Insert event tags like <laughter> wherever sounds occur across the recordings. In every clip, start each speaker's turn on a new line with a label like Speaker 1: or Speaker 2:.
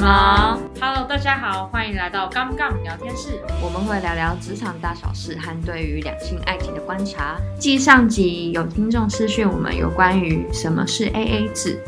Speaker 1: 什么
Speaker 2: ？Hello，大家好，欢迎来到杠杠聊天室。
Speaker 1: 我们会聊聊职场大小事和对于两性爱情的观察。继上集有听众私讯我们有关于什么是 AA 制，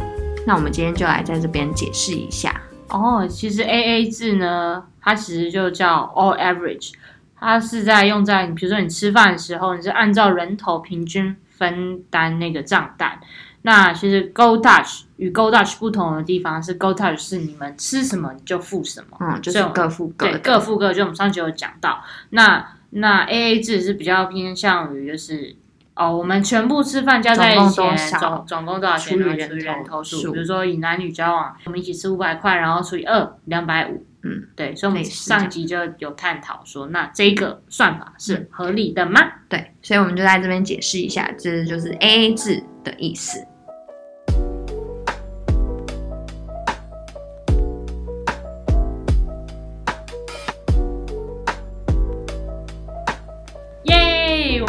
Speaker 1: 那我们今天就来在这边解释一下。
Speaker 2: 哦，其实 AA 制呢，它其实就叫 All Average，它是在用在你比如说你吃饭的时候，你是按照人头平均分担那个账单。那其实 Go Dutch 与 Go Dutch 不同的地方是 Go Dutch 是你们吃什么你就付什么，
Speaker 1: 嗯，就是各付各，
Speaker 2: 对，各付各。就我们上集有讲到，那那 A A 制是比较偏向于就是哦，我们全部吃饭加在一起，总总共多少钱？除以人头数。比如说以男女交往，我们一起吃五百块，然后除以二，两百五。嗯，对。所以我们上集就有探讨说，那这个算法是合理的吗？
Speaker 1: 对，所以我们就在这边解释一下，这就是 A A 制的意思。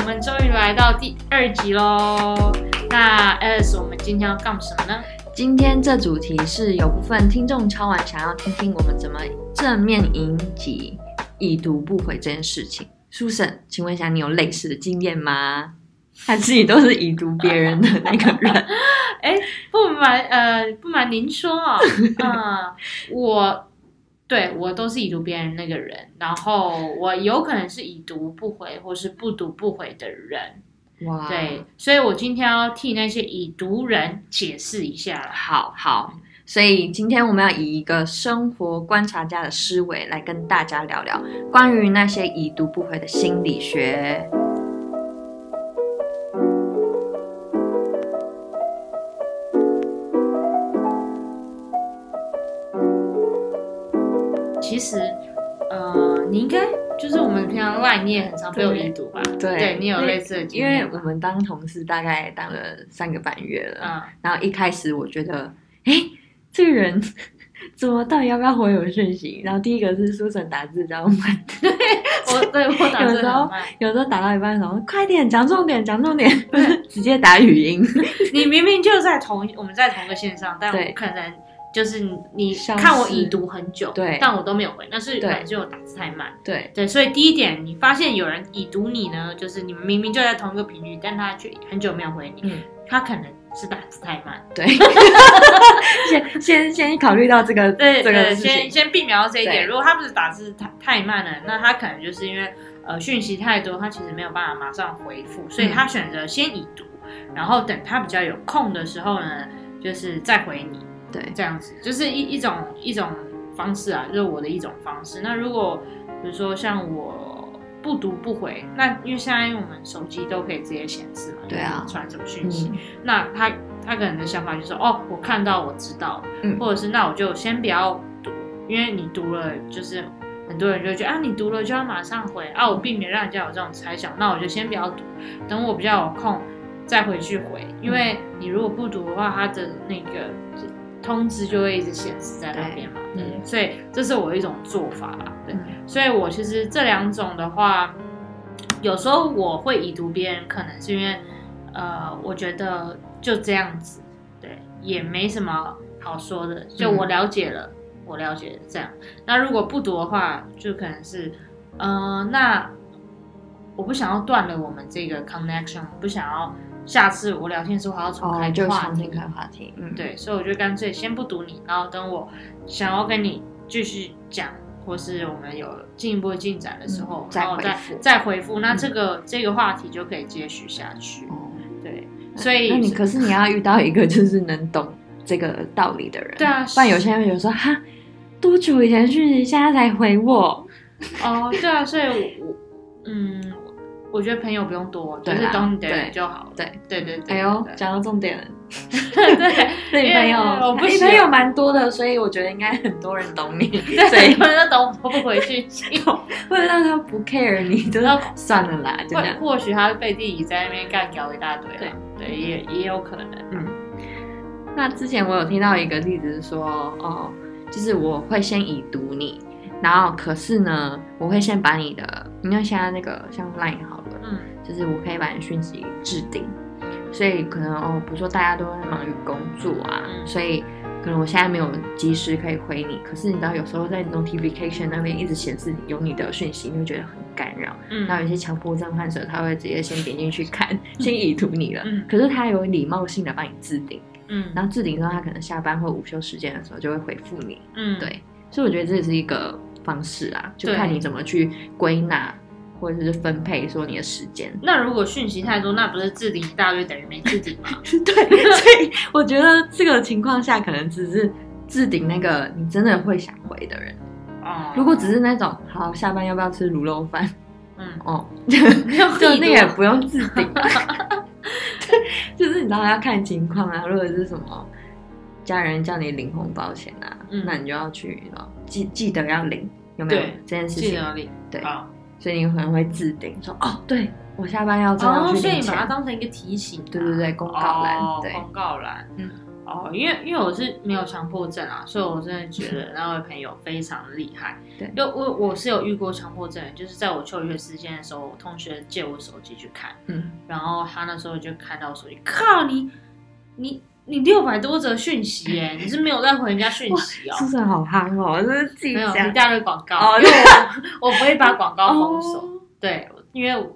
Speaker 2: 来到第二集喽，那 S 我们今天要干什么呢？
Speaker 1: 今天这主题是有部分听众敲完，想要听听我们怎么正面迎击已读不回这件事情。苏婶，请问一下，你有类似的经验吗？<laughs> 他自己都是已读别人的那个人。<laughs>
Speaker 2: 哎，不瞒呃不瞒您说啊，嗯，我。对我都是已读别人那个人，然后我有可能是已读不回或是不读不回的人，哇，对，所以我今天要替那些已读人解释一下。
Speaker 1: 好好，所以今天我们要以一个生活观察家的思维来跟大家聊聊关于那些已读不回的心理学。
Speaker 2: 实，呃，你应该就是我们平常赖你也很常被我已读吧？对，对你有类似的经
Speaker 1: 验。因为我们当同事大概当了三个半月了，嗯，然后一开始我觉得，哎，这个人 <laughs> 怎么到底要不要回我讯息？然后第一个是书生打字比较慢，
Speaker 2: 对，我对我打字
Speaker 1: 有时候有时候打到一半的时候，快点讲重点，讲重点，<laughs> 直接打语音。<laughs>
Speaker 2: 你明明就在同我们在同个线上，但我可能。就是你看我已读很久，
Speaker 1: 对，
Speaker 2: 但我都没有回，那是可能就我打字太慢，
Speaker 1: 对。
Speaker 2: 对，所以第一点，你发现有人已读你呢，就是你们明明就在同一个频率，但他却很久没有回你，嗯，他可能是打字太慢，
Speaker 1: 对，<laughs> 先先先考虑到这个，
Speaker 2: 对 <laughs> 对，先先避免到这一点。如果他不是打字太太慢了，那他可能就是因为呃讯息太多，他其实没有办法马上回复，所以他选择先已读，然后等他比较有空的时候呢，就是再回你。
Speaker 1: 对，
Speaker 2: 这样子就是一一种一种方式啊，就是我的一种方式。那如果比如说像我不读不回，那因为现在我们手机都可以直接显示嘛，
Speaker 1: 对啊，
Speaker 2: 传什么讯息，那他他可能的想法就是哦，我看到我知道，嗯，或者是那我就先不要读，因为你读了，就是很多人就觉得啊，你读了就要马上回啊，我避免让人家有这种猜想，那我就先不要读，等我比较有空再回去回，因为你如果不读的话，他的那个。通知就会一直显示在那边嘛，嗯，所以这是我一种做法啦，对，所以我其实这两种的话，有时候我会已读别人，可能是因为，呃，我觉得就这样子，对，也没什么好说的，就我了解了，我了解这样。那如果不读的话，就可能是，嗯，那我不想要断了我们这个 connection，我不想要。下次我聊天时候还要重开话题，
Speaker 1: 开话题，
Speaker 2: 嗯，对，所以我就干脆先不读你，然后等我想要跟你继续讲，或是我们有进一步进展的时候，
Speaker 1: 然后
Speaker 2: 再再回复，那这个这个话题就可以接续下去。哦对，所以
Speaker 1: 那你可是你要遇到一个就是能懂这个道理的人，
Speaker 2: 对啊，
Speaker 1: 不然有些人有说哈，多久以前讯息现在才回我？
Speaker 2: 哦，对啊，所以我嗯。我觉得朋友不用多，就是懂你的人就好。对对对对。
Speaker 1: 哎呦，讲到重点了。<laughs>
Speaker 2: 对，
Speaker 1: 你朋友，你朋友蛮多的，所以我觉得应该很多人懂你。<laughs>
Speaker 2: 对，很多人都懂我不回去，<laughs>
Speaker 1: 或者让他不 care 你，就算了啦，就这样。
Speaker 2: 或许他背地里在那边干搞一大堆。对对，也也有可能。嗯。
Speaker 1: 那之前我有听到一个例子是说，哦，就是我会先已读你。然后，可是呢，我会先把你的，因为现在那个像 Line 好就是我可以把你讯息置顶，所以可能哦，比如说大家都在忙于工作啊，所以可能我现在没有及时可以回你，可是你知道有时候在 notification 那边一直显示有你的讯息，你会觉得很干扰。
Speaker 2: 嗯
Speaker 1: 那有一些强迫症患者，他会直接先点进去看，先已读你了。
Speaker 2: 嗯
Speaker 1: 可是他有礼貌性的帮你置顶，
Speaker 2: 嗯
Speaker 1: 然后置顶之后，他可能下班或午休时间的时候就会回复你。
Speaker 2: 嗯，
Speaker 1: 对，所以我觉得这也是一个方式啊，就看你怎么去归纳或者是分配说你的时间。
Speaker 2: 那如果讯息太多，那不是置顶一大堆等于没置顶吗？<laughs>
Speaker 1: 对，所以我觉得这个情况下可能只是置顶那个你真的会想回的人。
Speaker 2: 哦，
Speaker 1: 如果只是那种好下班要不要吃卤肉饭
Speaker 2: 嗯，
Speaker 1: 哦，<laughs> 就那个也
Speaker 2: 也
Speaker 1: 不用置顶，<laughs> 就是你知道要看情况啊。如果是什么家人叫你领红包钱啊，
Speaker 2: 嗯
Speaker 1: 那你就要去哦记记得要领，有没有
Speaker 2: 对
Speaker 1: 这件事情？
Speaker 2: 记得领
Speaker 1: 对
Speaker 2: 啊。
Speaker 1: 所以你可能会置顶说哦，对我下班要真的
Speaker 2: 哦，所以你把它。当成一个提醒啊，
Speaker 1: 对对对公告栏
Speaker 2: 哦
Speaker 1: 对。
Speaker 2: 公告栏，
Speaker 1: 嗯，
Speaker 2: 哦，因为因为我是没有强迫症啊，所以我真的觉得 <laughs> 那位朋友非常厉害。
Speaker 1: 对。
Speaker 2: 因为我我是有遇过强迫症，就是在我求学时间的时候，我同学借我手机去看，
Speaker 1: 嗯，
Speaker 2: 然后他那时候就看到手机，靠你你你六百多则讯息耶，<laughs> 你是没有在回人家讯息哦。
Speaker 1: 是不是好憨哦？就是自己
Speaker 2: 没有
Speaker 1: 讲
Speaker 2: 一大堆广告，
Speaker 1: 哦
Speaker 2: 因为我 <laughs> 我不会把广告封锁，
Speaker 1: 哦
Speaker 2: 对，因为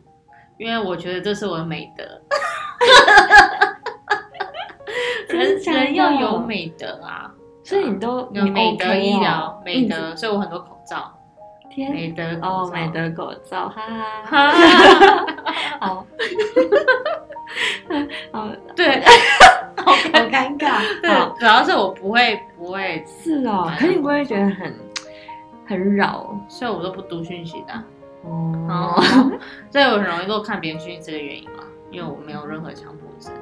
Speaker 2: 因为我觉得这是我的美德，<laughs> 人人要有美德啊，
Speaker 1: 所以你都
Speaker 2: 有
Speaker 1: 你
Speaker 2: 美德医疗、美德，所以我很多口罩，
Speaker 1: 天
Speaker 2: 美德口罩
Speaker 1: 哦，美德口罩，哈哈，
Speaker 2: 哈，
Speaker 1: 好，好，
Speaker 2: 对
Speaker 1: 好尴尬，<laughs>
Speaker 2: 对
Speaker 1: 好，
Speaker 2: 主要是我不会不会，
Speaker 1: 是哦，可是你不会觉得很很扰。
Speaker 2: 所以我都不读讯息的。啊，
Speaker 1: 哦。
Speaker 2: 哦？，<laughs> 所以我很容易都看别人讯息这个原因嘛，因为我没有任何强迫症，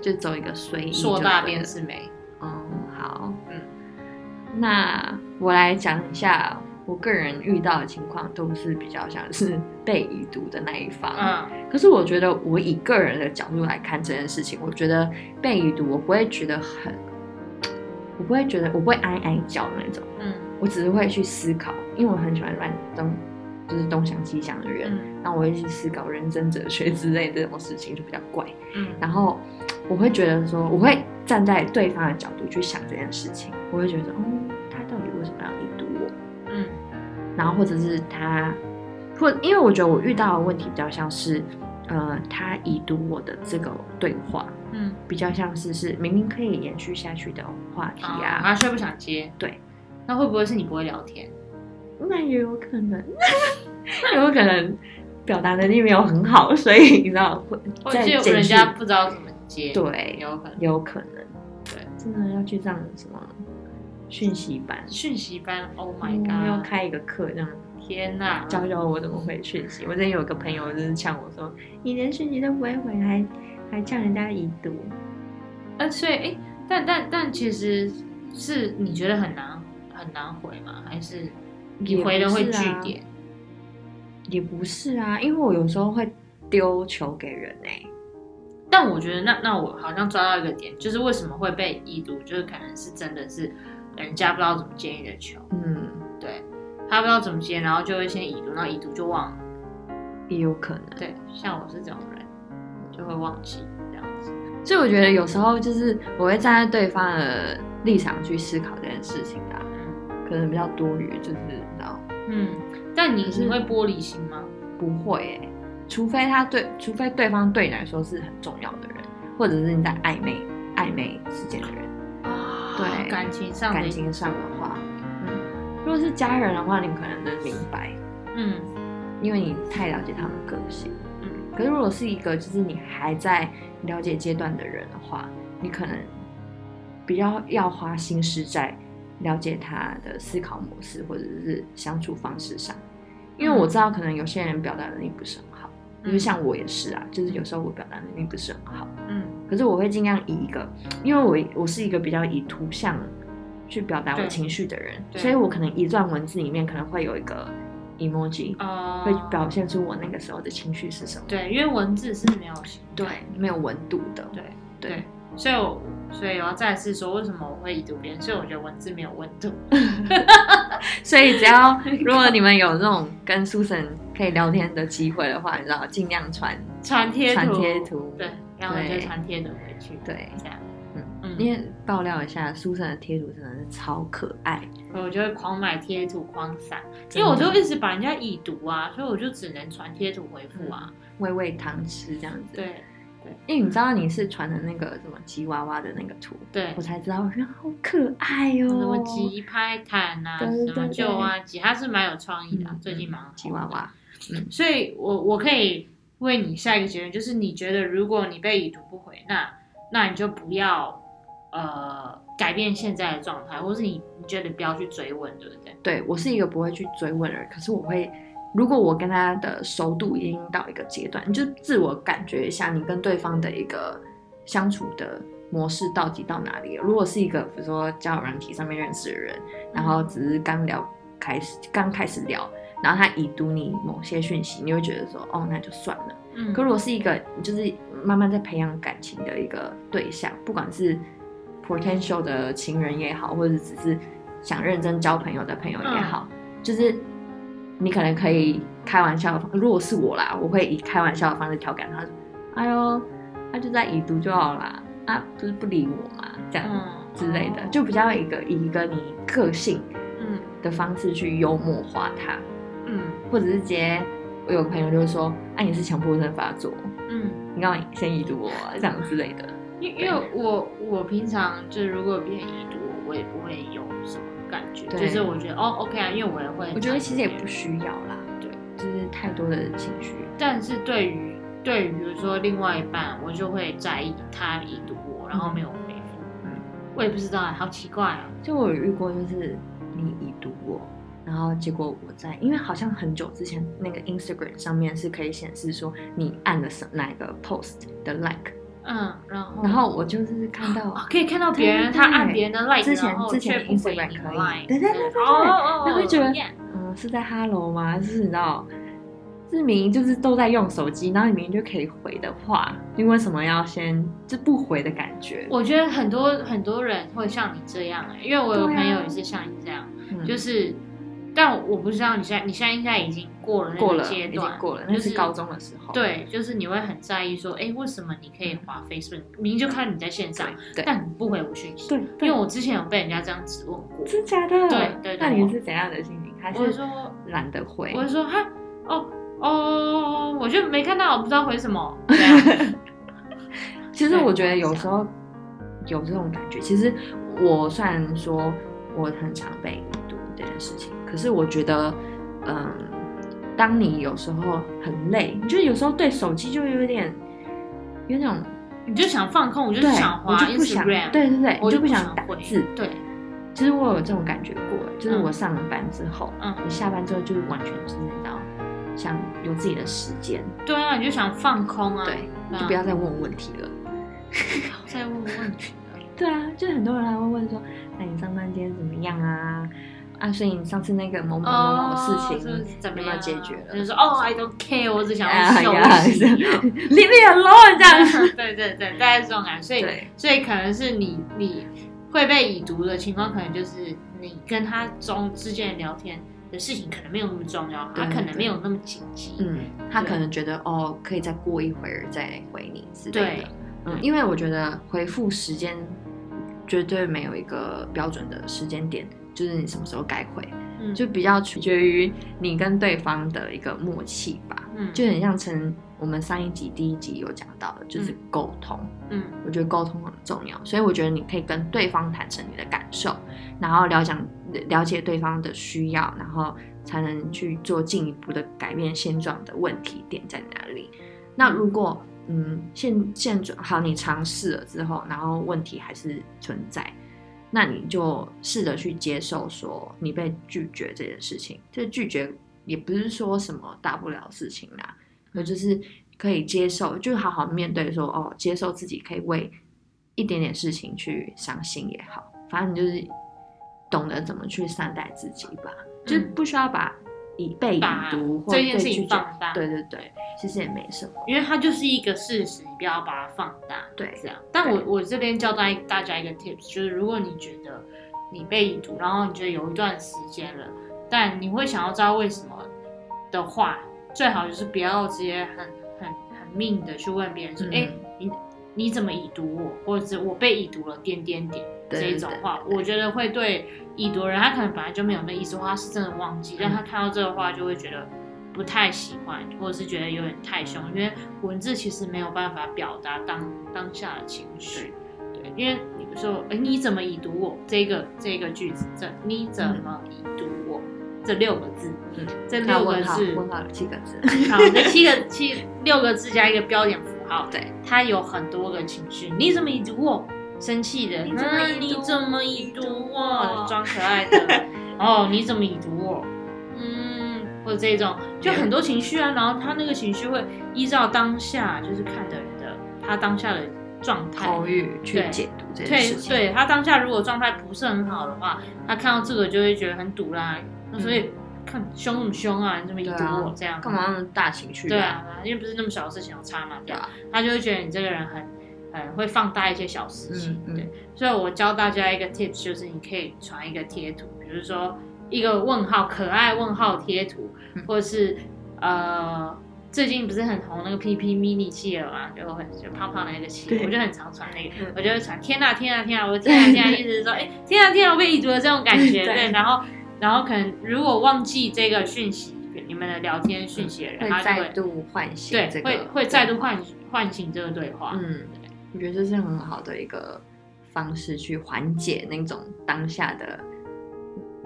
Speaker 1: 就走一个随意就
Speaker 2: 硕大便是美，
Speaker 1: 哦，好，
Speaker 2: 嗯，
Speaker 1: 那我来讲一下我个人遇到的情况，都是比较像是被已读的那一方。
Speaker 2: 嗯
Speaker 1: 可是我觉得，我以个人的角度来看这件事情，我觉得被已读，我不会觉得很，我不会觉得，我不会哀哀叫那种，
Speaker 2: 嗯
Speaker 1: 我只是会去思考，因为我很喜欢乱东，就是东想西想的人，
Speaker 2: 嗯
Speaker 1: 那我会去思考人生哲学之类的这种事情，就比较怪。
Speaker 2: 嗯
Speaker 1: 然后我会觉得说，我会站在对方的角度去想这件事情，我会觉得，哦，然后或者是他，或因为我觉得我遇到的问题比较像是，呃，他已读我的这个对话，
Speaker 2: 嗯，
Speaker 1: 比较像是是明明可以延续下去的话题
Speaker 2: 啊，
Speaker 1: 啊，
Speaker 2: 他却不想接，
Speaker 1: 对，
Speaker 2: 那会不会是你不会聊天？<laughs>
Speaker 1: 那也有可能，<laughs> 有可能表达能力没有很好，所以你知道会
Speaker 2: 或者人家不知道怎么接，，
Speaker 1: 对
Speaker 2: 有可能。
Speaker 1: 有可能，
Speaker 2: 对，
Speaker 1: 真的要去上什么讯息班。
Speaker 2: 讯息班，Oh my
Speaker 1: 嗯要
Speaker 2: god！
Speaker 1: 要开一个课，这样
Speaker 2: 天哪！
Speaker 1: 教教我怎么回讯息。我之前有个朋友就是呛我说：“你连讯息都不会回，还还呛人家已读。
Speaker 2: 呃，所以哎，但但但其实是你觉得很难很难回吗？还是你回了会
Speaker 1: 不是啊
Speaker 2: 据点？”
Speaker 1: 也不是啊，因为我有时候会丢球给人哎、
Speaker 2: 但我觉得那那我好像抓到一个点，就是为什么会被已读，就是可能是真的是人家不知道怎么接你的球，
Speaker 1: 嗯，
Speaker 2: 对他不知道怎么接，然后就会先已读，然后已读就忘了。
Speaker 1: 也有可能。
Speaker 2: 对，像我是这种人，就会忘记这样子。
Speaker 1: 所以我觉得有时候就是我会站在对方的立场去思考这件事情啊，
Speaker 2: 嗯
Speaker 1: 可能比较多余，就是你知道
Speaker 2: 嗯，但你
Speaker 1: 是
Speaker 2: 你会玻璃心吗？
Speaker 1: 不会哎、除非他对，除非对方对你来说是很重要的人，或者是你在暧昧暧昧之间的人。
Speaker 2: 啊
Speaker 1: 对
Speaker 2: 感情上
Speaker 1: 感情上的话，嗯，如果是家人的话，你可能能明白，
Speaker 2: 嗯。
Speaker 1: 因为你太了解他们个性。
Speaker 2: 嗯。
Speaker 1: 可是如果是一个就是你还在了解阶段的人的话，你可能比较要花心思在了解他的思考模式或者是相处方式上，因为我知道可能有些人表达能力不是很好，就是像我也是啊，就是有时候我表达能力不是很好，
Speaker 2: 嗯
Speaker 1: 可是我会尽量以一个，因为我我是一个比较以图像去表达我情绪的人，所以我可能一段文字里面可能会有一个 emoji，、
Speaker 2: 呃
Speaker 1: 会表现出我那个时候的情绪是什么。
Speaker 2: 对，因为文字是没有
Speaker 1: 对，没有温度的。
Speaker 2: 对
Speaker 1: 对
Speaker 2: 对，所以我所以我要再次说，为什么我会以读别人？所以我觉得文字没有温度。<laughs>
Speaker 1: 所以只要如果你们有这种跟苏神可以聊天的机会的话，你知道尽量传。<laughs>
Speaker 2: 传贴，
Speaker 1: 传贴图
Speaker 2: 对，然后就
Speaker 1: 对
Speaker 2: 传贴图回去，
Speaker 1: 对
Speaker 2: 这样。
Speaker 1: 嗯嗯，因为爆料一下，书生的贴图真的是超可爱，
Speaker 2: 我就会狂买贴图狂散，因为我就一直把人家已读啊，所以我就只能传贴图回复啊，
Speaker 1: 喂喂糖吃这样子。
Speaker 2: 对。
Speaker 1: 对，因为你知道你是传的那个什么吉娃娃的那个图，
Speaker 2: 对
Speaker 1: 我才知道，我觉得好可爱哦，什
Speaker 2: 么吉拍毯啊，什么旧啊吉，他是蛮有创意的，最近蛮
Speaker 1: 吉娃娃。
Speaker 2: 嗯，所以我我可以为你下一个结论，就是你觉得如果你被已读不回，那那你就不要呃改变现在的状态，或是你你觉得不要去追问，对不对？
Speaker 1: 对我是一个不会去追问的人，可是我会。如果我跟他的熟度已经到一个阶段，你就自我感觉一下，你跟对方的一个相处的模式到底到哪里了？如果是一个比如说交友软体上面认识的人，然后只是刚聊开始，刚开始聊，然后他已读你某些讯息，你会觉得说，哦，那就算了。嗯。可如果是一个就是慢慢在培养感情的一个对象，不管是 potential 的情人也好，或者只是想认真交朋友的朋友也好，就是。你可能可以开玩笑的方，如果是我啦，我会以开玩笑的方式调侃他，哎呦，他就在已读就好啦，啊，不是不理我嘛，这样之类的，就比较一个以一个你个性嗯的方式去幽默化他，嗯，或者是直接我有个朋友就是说，哎，你是强迫症发作，嗯，你刚刚先已读我这样之类的，
Speaker 2: 因因为我我平常就如果别人已读我，我也不会有什么。感觉就是我觉得哦，OK 啊，因为我也会。
Speaker 1: 我觉得其实也不需要啦，对，就是太多的情绪。
Speaker 2: 但是对于对于比如说另外一半，我就会在意他已读我，然后没有回复。嗯，我也不知道啊，好奇怪啊。
Speaker 1: 就我有遇过，就是你已读我，然后结果我在，因为好像很久之前那个 Instagram 上面是可以显示说你按了什哪个 post 的 like。
Speaker 2: 嗯，然后
Speaker 1: 然后我就是看到
Speaker 2: 可以看到别人他按别人的 like，
Speaker 1: 之前之前 Instagram 可以，对对对对对，然后觉得嗯是在 Hello 吗？就是你知道，志明就是都在用手机，然后你明明就可以回的话，你为什么要先就不回的感觉？
Speaker 2: 我觉得很多很多人会像你这样，因为我有朋友也是像你这样，就是。但我不知道你现在，你现在应该已经过了那个阶段，
Speaker 1: 过了，那是高中的时候。
Speaker 2: 对，就是你会很在意说，哎，为什么你可以滑 Facebook，明明就看你在线上，但你不回我讯息。
Speaker 1: 对，
Speaker 2: 因为我之前有被人家这样质问过，
Speaker 1: 真的假的？
Speaker 2: 对对。
Speaker 1: 那你是怎样的心情？还是
Speaker 2: 说
Speaker 1: 懒得回？
Speaker 2: 我是说哈，哦哦，我就没看到，我不知道回什么。<laughs>
Speaker 1: 其实我觉得有时候有这种感觉。其实我虽然说我很常被读这件事情。可是我觉得，嗯，当你有时候很累，你就有时候对手机就有点有那种，
Speaker 2: 你就想放空，我就想滑 Instagram，
Speaker 1: 对对对，
Speaker 2: 我
Speaker 1: 就不想打字。
Speaker 2: 对，
Speaker 1: 其实我有这种感觉过，就是我上了班之后，嗯，你下班之后就完全是你知道，想有自己的时间。
Speaker 2: 对啊，你就想放空啊，
Speaker 1: 对，就不要再问问题了，
Speaker 2: 再问问题了。
Speaker 1: 对啊，就很多人还会问说，那你上班今天怎么样啊？啊，所以你上次那个某某某某事情
Speaker 2: 怎么
Speaker 1: 样解决了？
Speaker 2: 就说哦，I don't care，我只想要休息，<laughs>
Speaker 1: Leave me alone，这样。<laughs>
Speaker 2: 对对对，大概是这种感觉。所以所以可能是你你会被已读的情况，可能就是你跟他中之间聊天的事情可能没有那么重要，他可能没有那么紧急。
Speaker 1: 嗯，他可能觉得哦，可以再过一会儿再回你之类的。嗯，因为我觉得回复时间绝对没有一个标准的时间点。就是你什么时候该回，就比较取决于你跟对方的一个默契吧。嗯，就很像成我们上一集第一集有讲到的，就是沟通。嗯，我觉得沟通很重要，所以我觉得你可以跟对方坦诚你的感受，然后了解了解对方的需要，然后才能去做进一步的改变现状的问题点在哪里。那如果嗯现现状好，你尝试了之后，然后问题还是存在。那你就试着去接受，说你被拒绝这件事情。这拒绝也不是说什么大不了事情啦，可就是可以接受，就好好面对，说哦，接受自己可以为一点点事情去伤心也好，反正你就是懂得怎么去善待自己吧，就不需要把。以被已读或
Speaker 2: 这件事情放大，
Speaker 1: 对对对，其实也没什么，
Speaker 2: 因为它就是一个事实，你不要把它放大，
Speaker 1: 对，
Speaker 2: 这样。但我我这边教大大家一个 tips，就是如果你觉得你被已读，然后你觉得有一段时间了，但你会想要知道为什么的话，最好就是不要直接很很很命的去问别人说，哎，你你怎么已读我，或者是我被已读了点点点这一种话，我觉得会对已读人，他可能本来就没有那意思，他是真的忘记，但他看到这个话就会觉得不太喜欢，或者是觉得有点太凶，因为文字其实没有办法表达当当下的情绪。对，因为你说，哎，你怎么已读我？这个这个句子，这你怎么已读我？这六个字，
Speaker 1: 嗯，
Speaker 2: 这六个字，
Speaker 1: 问号七个字，
Speaker 2: 好，这七个七六个字加一个标点符号，
Speaker 1: 对，
Speaker 2: 它有很多个情绪。你怎么已读我？生气的，
Speaker 1: 你怎么
Speaker 2: 你怎么已读我？装可爱的，<laughs> 哦，你怎么已读我？嗯，或者这种，就很多情绪啊，然后他那个情绪会依照当下，就是看的人的他当下的。状态
Speaker 1: 口语去解读这件事
Speaker 2: 情，对他当下如果状态不是很好的话，他看到这个就会觉得很堵啦。那所以看凶那么凶啊，你这么一堵我这样，
Speaker 1: 干嘛那么大情绪？
Speaker 2: 对啊，因为不是那么小的事情要差嘛，对啊？他就会觉得你这个人很很会放大一些小事情，对。所以我教大家一个 tips，就是你可以传一个贴图，比如说一个问号可爱问号贴图，或者是呃。最近不是很红那个 PP mini 企鹅嘛，就很就胖胖的那个企鹅，我就很常传那个，我就会传天呐天呐天呐，我天呐天呐，意思是说，哎天呐天呐，我被已读了这种感觉，对，然后然后可能如果忘记这个讯息，你们的聊天讯息的人，他
Speaker 1: 再度唤醒，
Speaker 2: 对，会会再度唤唤醒这个对话，
Speaker 1: 嗯，我觉得这是很好的一个方式去缓解那种当下的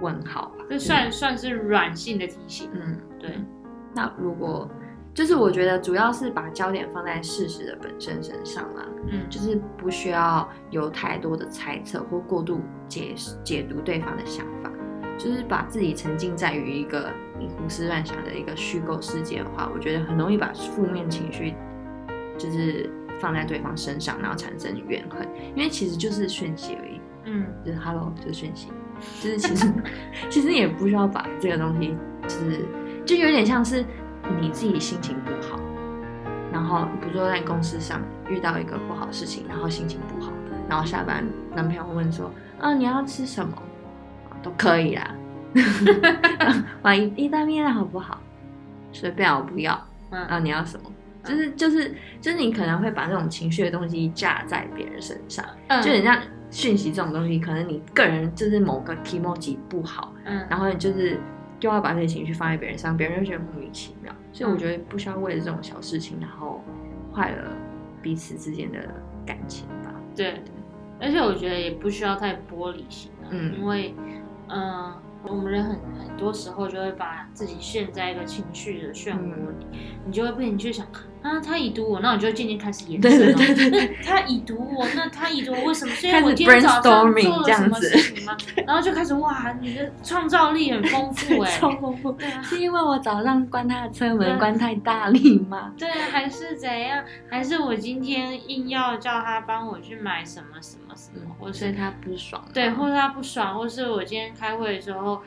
Speaker 1: 问号吧，
Speaker 2: 这算算是软性的提醒，嗯，对，
Speaker 1: 那如果。就是我觉得主要是把焦点放在事实的本身身上啦，嗯，就是不需要有太多的猜测或过度解解读对方的想法，就是把自己沉浸在于一个你胡思乱想的一个虚构世界的话，我觉得很容易把负面情绪就是放在对方身上，然后产生怨恨，因为其实就是讯息而已，嗯，就是 hello 就是讯息，就是其实 <laughs> 其实也不需要把这个东西，就是就有点像是。你自己心情不好，然后比如说在公司上遇到一个不好的事情，然后心情不好，然后下班男朋友问说：“啊，你要吃什么？都可以啦 <laughs> <laughs> 买意大利面好不好？随便我不要。啊，你要什么？就是就是就是你可能会把那种情绪的东西架在别人身上，就很像讯息这种东西，可能你个人就是某个 emoji 不好，嗯，然后你就是。就要把这些情绪放在别人上，别人就觉得莫名其妙。所以我觉得不需要为了这种小事情，然后坏了彼此之间的感情吧。
Speaker 2: 对，而且我觉得也不需要太玻璃心了，嗯，因为，嗯，我们人很很多时候就会把自己陷在一个情绪的漩涡里，你就会被你去想。啊，他已读我，那我就渐渐开始延伸了。那 <laughs> 他已读我，那他已读我为什么？所以我今天早上做了什么事情吗？<laughs> 然后就开始哇，你的创造力很丰富哎，<laughs>
Speaker 1: 超丰富。对啊，是因为我早上关他的车门关太大力吗？
Speaker 2: 对啊，还是怎样？还是我今天硬要叫他帮我去买什么什么什么，或
Speaker 1: 是他不爽？
Speaker 2: 对，或者他不爽，或是我今天开会的时候。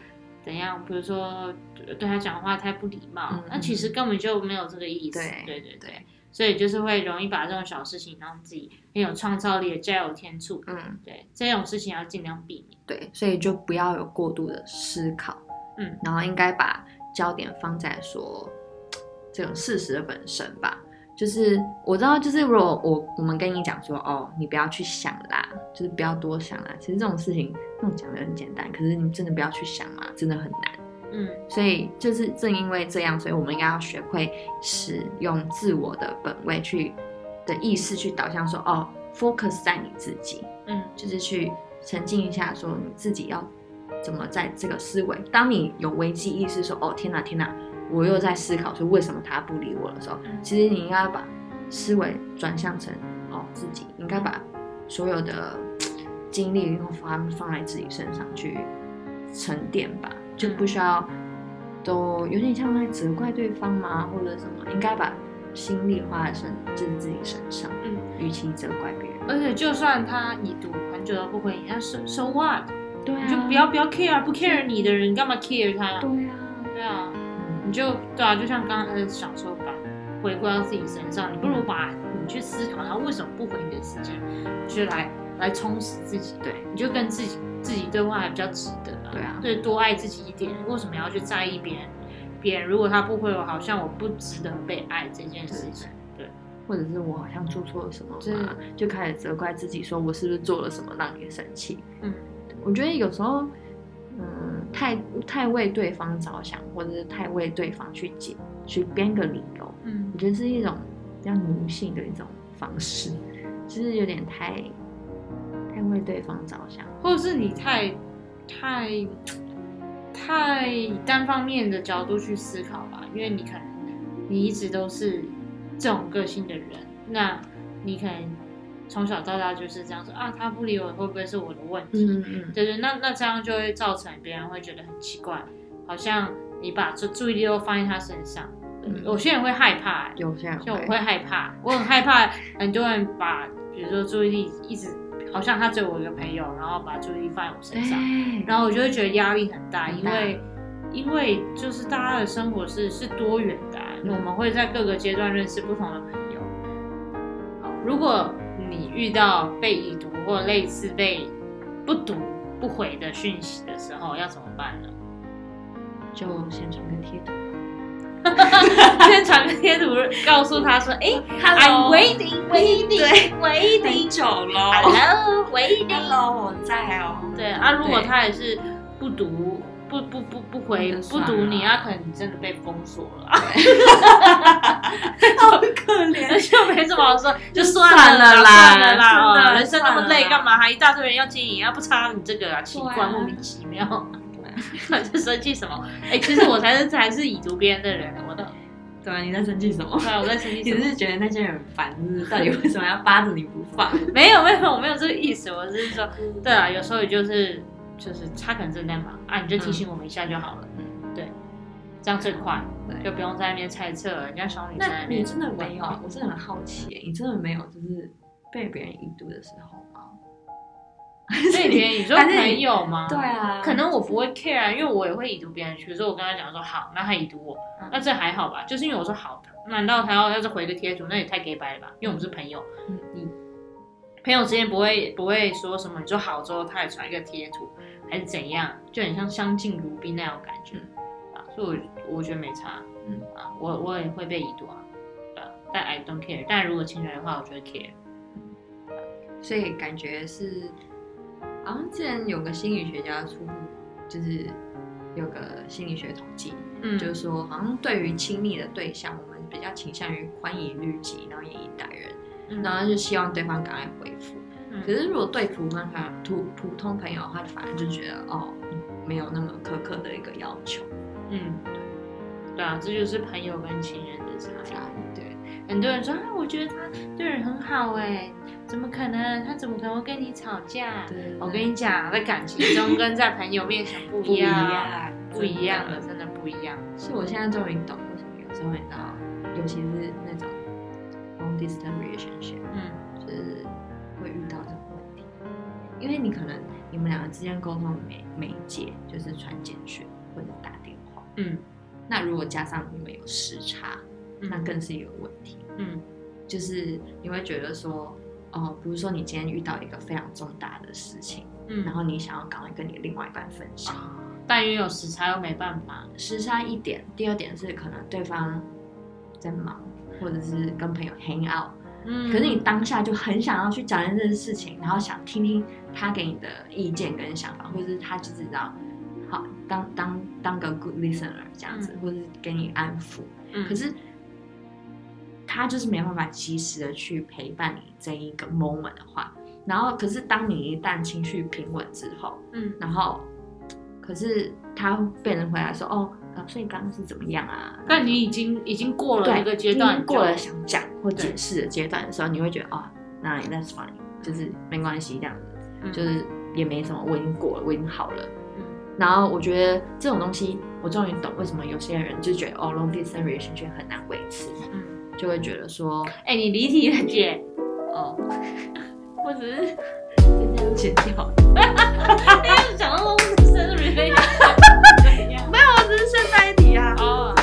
Speaker 2: 怎样？比如说对他讲话太不礼貌，那其实根本就没有这个意思。对对对，所以就是会容易把这种小事情让自己很有创造力、加油添醋。嗯，对，这种事情要尽量避免。
Speaker 1: 对，所以就不要有过度的思考。嗯，然后应该把焦点放在说 <tsk> 这种事实的本身吧。就是我知道，就是如果我我们跟你讲说，哦，你不要去想啦，就是不要多想啦。其实这种事情，那种讲的很简单，可是你真的不要去想嘛，真的很难。嗯，所以就是正因为这样，所以我们应该要学会使用自我的本位去的意识去导向说，哦，focus 在你自己，嗯，就是去沉浸一下，说你自己要怎么在这个思维，当你有危机意识说，哦，天哪，天哪。我又在思考说为什么他不理我的时候，其实你应该把思维转向成哦自己，应该把所有的精力用放放在自己身上去沉淀吧，就不需要都有点像在责怪对方嘛，或者什么，应该把心力花在身就是自己身上，嗯，与其责怪别人。
Speaker 2: 而且就算他已读很久都不回应，那 so so what？
Speaker 1: 对啊，
Speaker 2: 你就不要不要 care，不 care 你的人，你干嘛 care 他？
Speaker 1: 对啊，
Speaker 2: 对啊。你就对啊，就像刚刚在想说，把回归到自己身上，你不如把你去思考他为什么不回你的时间，去来来充实自己。
Speaker 1: 对，
Speaker 2: 你就跟自己自己对话还比较值得啊。
Speaker 1: 对啊，
Speaker 2: 对，多爱自己一点。为什么要去在意别人？别人如果他不回我，好像我不值得被爱这件事情。对，
Speaker 1: 或者是我好像做错了什么嘛，就开始责怪自己，说我是不是做了什么让你生气？嗯，我觉得有时候，嗯，太太为对方着想，或者是太为对方去解去编个理由，嗯，我觉得是一种比较奴性的一种方式，就是有点太太为对方着想，
Speaker 2: 或者是你太太太单方面的角度去思考吧，因为你可能你一直都是。这种个性的人，那你可能从小到大就是这样说啊，他不理我，会不会是我的问题？嗯嗯，对对，那那这样就会造成别人会觉得很奇怪，好像你把注注意力都放在他身上。嗯有些人会害怕，
Speaker 1: 有些人
Speaker 2: 就我会害怕，我很害怕很多人把比如说注意力一直好像他只有我一个朋友，然后把注意力放在我身上，然后我就会觉得压力很大，因为因为就是大家的生活是是多元的。我们会在各个阶段认识不同的朋友。如果你遇到被已读或类似被不读不回的讯息的时候，要怎么办呢？
Speaker 1: 就先传个贴图，<laughs> <laughs>
Speaker 2: 先传个贴图，告诉他说：“哎，<laughs> I'm waiting，waiting，waiting，
Speaker 1: 久了
Speaker 2: ，Hello，waiting，Hello，
Speaker 1: 我在哦。”
Speaker 2: 对啊，如果他也是不读。不不不不回不读你，啊，可能你真的被封锁了，<laughs> 好
Speaker 1: 可怜，
Speaker 2: 就没什么好说，<laughs> 就算
Speaker 1: 了啦，
Speaker 2: 算了啦，人生那么累，干嘛还一大堆人要经营，要不差你这个啊，奇怪，莫名其妙，<laughs> 在生气什么？哎，其实我才是才是已读别人的人，我都，
Speaker 1: 对啊，你在生气什么？
Speaker 2: 对啊，我在生气，
Speaker 1: 你是觉得那些人烦，是到底为什么要扒着你不放？
Speaker 2: 没有没有，我没有这个意思，我是说，对啊，有时候也就是。就是他可能正在忙啊，你就提醒我们一下就好了。嗯，对，这样最快，就不用在那边猜测人家小女生。
Speaker 1: 你真的没有？我真的很好奇，你真的没有就是被别人已读的时候吗？<laughs>
Speaker 2: 被别人你说朋友吗？
Speaker 1: 对啊，
Speaker 2: 可能我不会 care，因为我也会已读别人。比如说我跟他讲说好，那他已读我，那这还好吧？就是因为我说好的，难道他要要是回个贴图，那也太给白了吧？因为我们是朋友，你。朋友之间不会不会说什么，你说好之后他也传一个贴图，还是怎样，就很像相敬如宾那种感觉。啊，所以我我觉得没差，嗯。啊，我我也会被移读啊，但 I don't care，但如果侵权的话，我觉得 care，
Speaker 1: 所以感觉是，好像之前有个心理学家出，就是有个心理学统计，嗯，就是说好像对于亲密的对象，我们比较倾向于宽以律己，然后严以待人。然后就希望对方赶快回复。可是如果对普通朋友、普普通朋友的话，反而就觉得哦，没有那么苛刻的一个要求。
Speaker 2: 嗯，对，对啊，这就是朋友跟情人的差
Speaker 1: 异。
Speaker 2: 对，很多人说啊，我觉得他对人很好哎，怎么可能？他怎么可能会跟你吵架？我跟你讲，在感情中跟在朋友面前不一样，不一样的，真的不一样。
Speaker 1: 是我现在终于懂为什么有时候你知道，尤其是那种。Distant relationship，嗯，就是会遇到这个问题，因为你可能你们两个之间沟通的媒媒介就是传简讯或者打电话，嗯，那如果加上你们有时差，那更是一个问题，嗯，就是你会觉得说，哦，比如说你今天遇到一个非常重大的事情，嗯，然后你想要赶快跟你另外一半分享，
Speaker 2: 但因为有时差又没办法，
Speaker 1: 时差一点，第二点是可能对方在忙。或者是跟朋友 hang out，嗯，可是你当下就很想要去讲这件事情，然后想听听他给你的意见跟想法，或者是他就知道，好当当当个 good listener 这样子，或者是给你安抚，嗯，可是他就是没办法及时的去陪伴你这一个 moment 的话，然后可是当你一旦情绪平稳之后，嗯，然后可是他被人回来说哦。所以刚刚是怎么样啊？
Speaker 2: 但你已经已经过了那个阶段，
Speaker 1: 过了想讲或解释的阶段的时候，你会觉得哦，那 that's fine，就是没关系这样子，就是也没什么，我已经过了，我已经好了。然后我觉得这种东西，我终于懂为什么有些人就觉得哦，long distance relationship 很难维持，嗯，就会觉得说，
Speaker 2: 哎，你离题了姐，哦，
Speaker 1: 我只是今天剪掉，哈
Speaker 2: 哈哈哈哈，讲到 long distance relationship。
Speaker 1: 只是顺带一提啊。哦。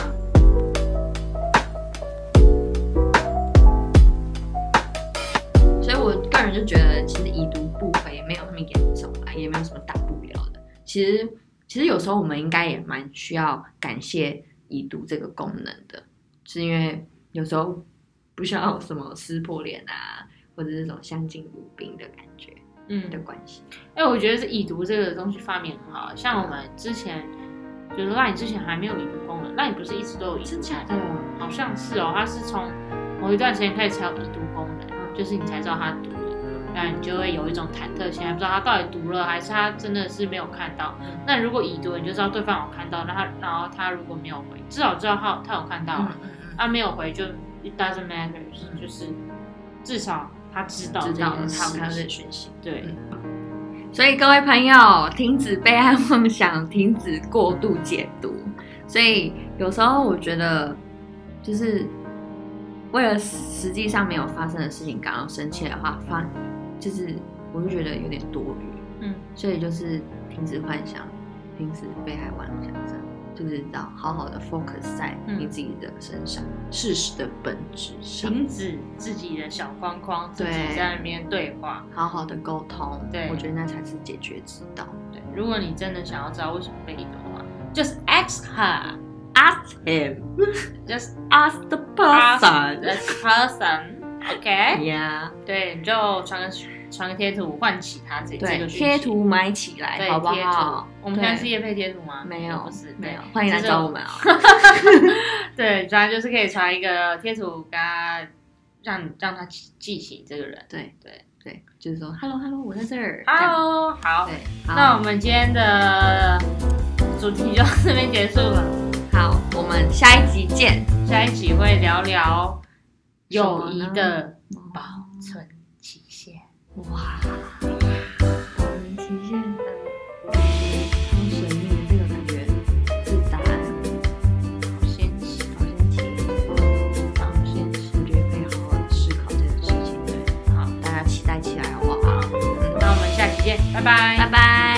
Speaker 1: 所以，我个人就觉得，其实已读不回没有那么严重啊，也没有什么大不了的。其实，其实有时候我们应该也蛮需要感谢已读这个功能的，是因为有时候不需要什么撕破脸啊，或者这种相敬如宾的感觉，嗯的关系。
Speaker 2: 哎，我觉得是已读这个东西发明很好，像我们之前就是 Line 之前还没有已读功能，Line 不是一直都有已读功能？好像是哦，它是从某一段时间开始才有已读功能，就是你才知道他读了。那你就会有一种忐忑心，还不知道他到底读了还是他真的是没有看到。那如果已读，你就知道对方有看到，那他然后他如果没有回，至少知道他他有看到，他没有回就 it doesn't matter，就是至少他知道
Speaker 1: 知道
Speaker 2: 他
Speaker 1: 有看到这讯息。
Speaker 2: 对，
Speaker 1: 所以各位朋友，停止被害妄想，停止过度解读。所以有时候我觉得，就是为了实际上没有发生的事情感到生气的话，发。就是我就觉得有点多余，嗯，所以就是停止幻想，停止被害妄想症，就是要好好的 focus 在你自己的身上，事实的本质上，
Speaker 2: 停止自己的小框框，自己在那边对话，
Speaker 1: 好好的沟通，
Speaker 2: 对，
Speaker 1: 我觉得那才是解决之道。
Speaker 2: 对，如果你真的想要知道为什么被你的话，<laughs> just ask her，ask
Speaker 1: him，just ask the person，the
Speaker 2: person，OK，Yeah，对，你就传个。传个贴图唤起他这这个
Speaker 1: 贴图买起来，好不好？
Speaker 2: 我们现在是夜配贴图吗？
Speaker 1: 没有，
Speaker 2: 不是，
Speaker 1: 没有。欢迎来找我们啊！<laughs>
Speaker 2: 对，主要就是可以传一个贴图，跟他让让他记起这个人。
Speaker 1: 对对对，就是说，Hello Hello，我在这儿。
Speaker 2: Hello，好。那我们今天的主题就到这边结束了。
Speaker 1: 好，我们下一集见。
Speaker 2: 下一集会聊聊友谊的。
Speaker 1: 哇，保存期限，超神秘的这个感觉是答案，
Speaker 2: 好仙奇，
Speaker 1: 好仙奇，好仙奇，我觉得可以好好思考这个事情。对，好，大家期待起来好不好？
Speaker 2: 那我们下期见，拜拜，
Speaker 1: 拜拜。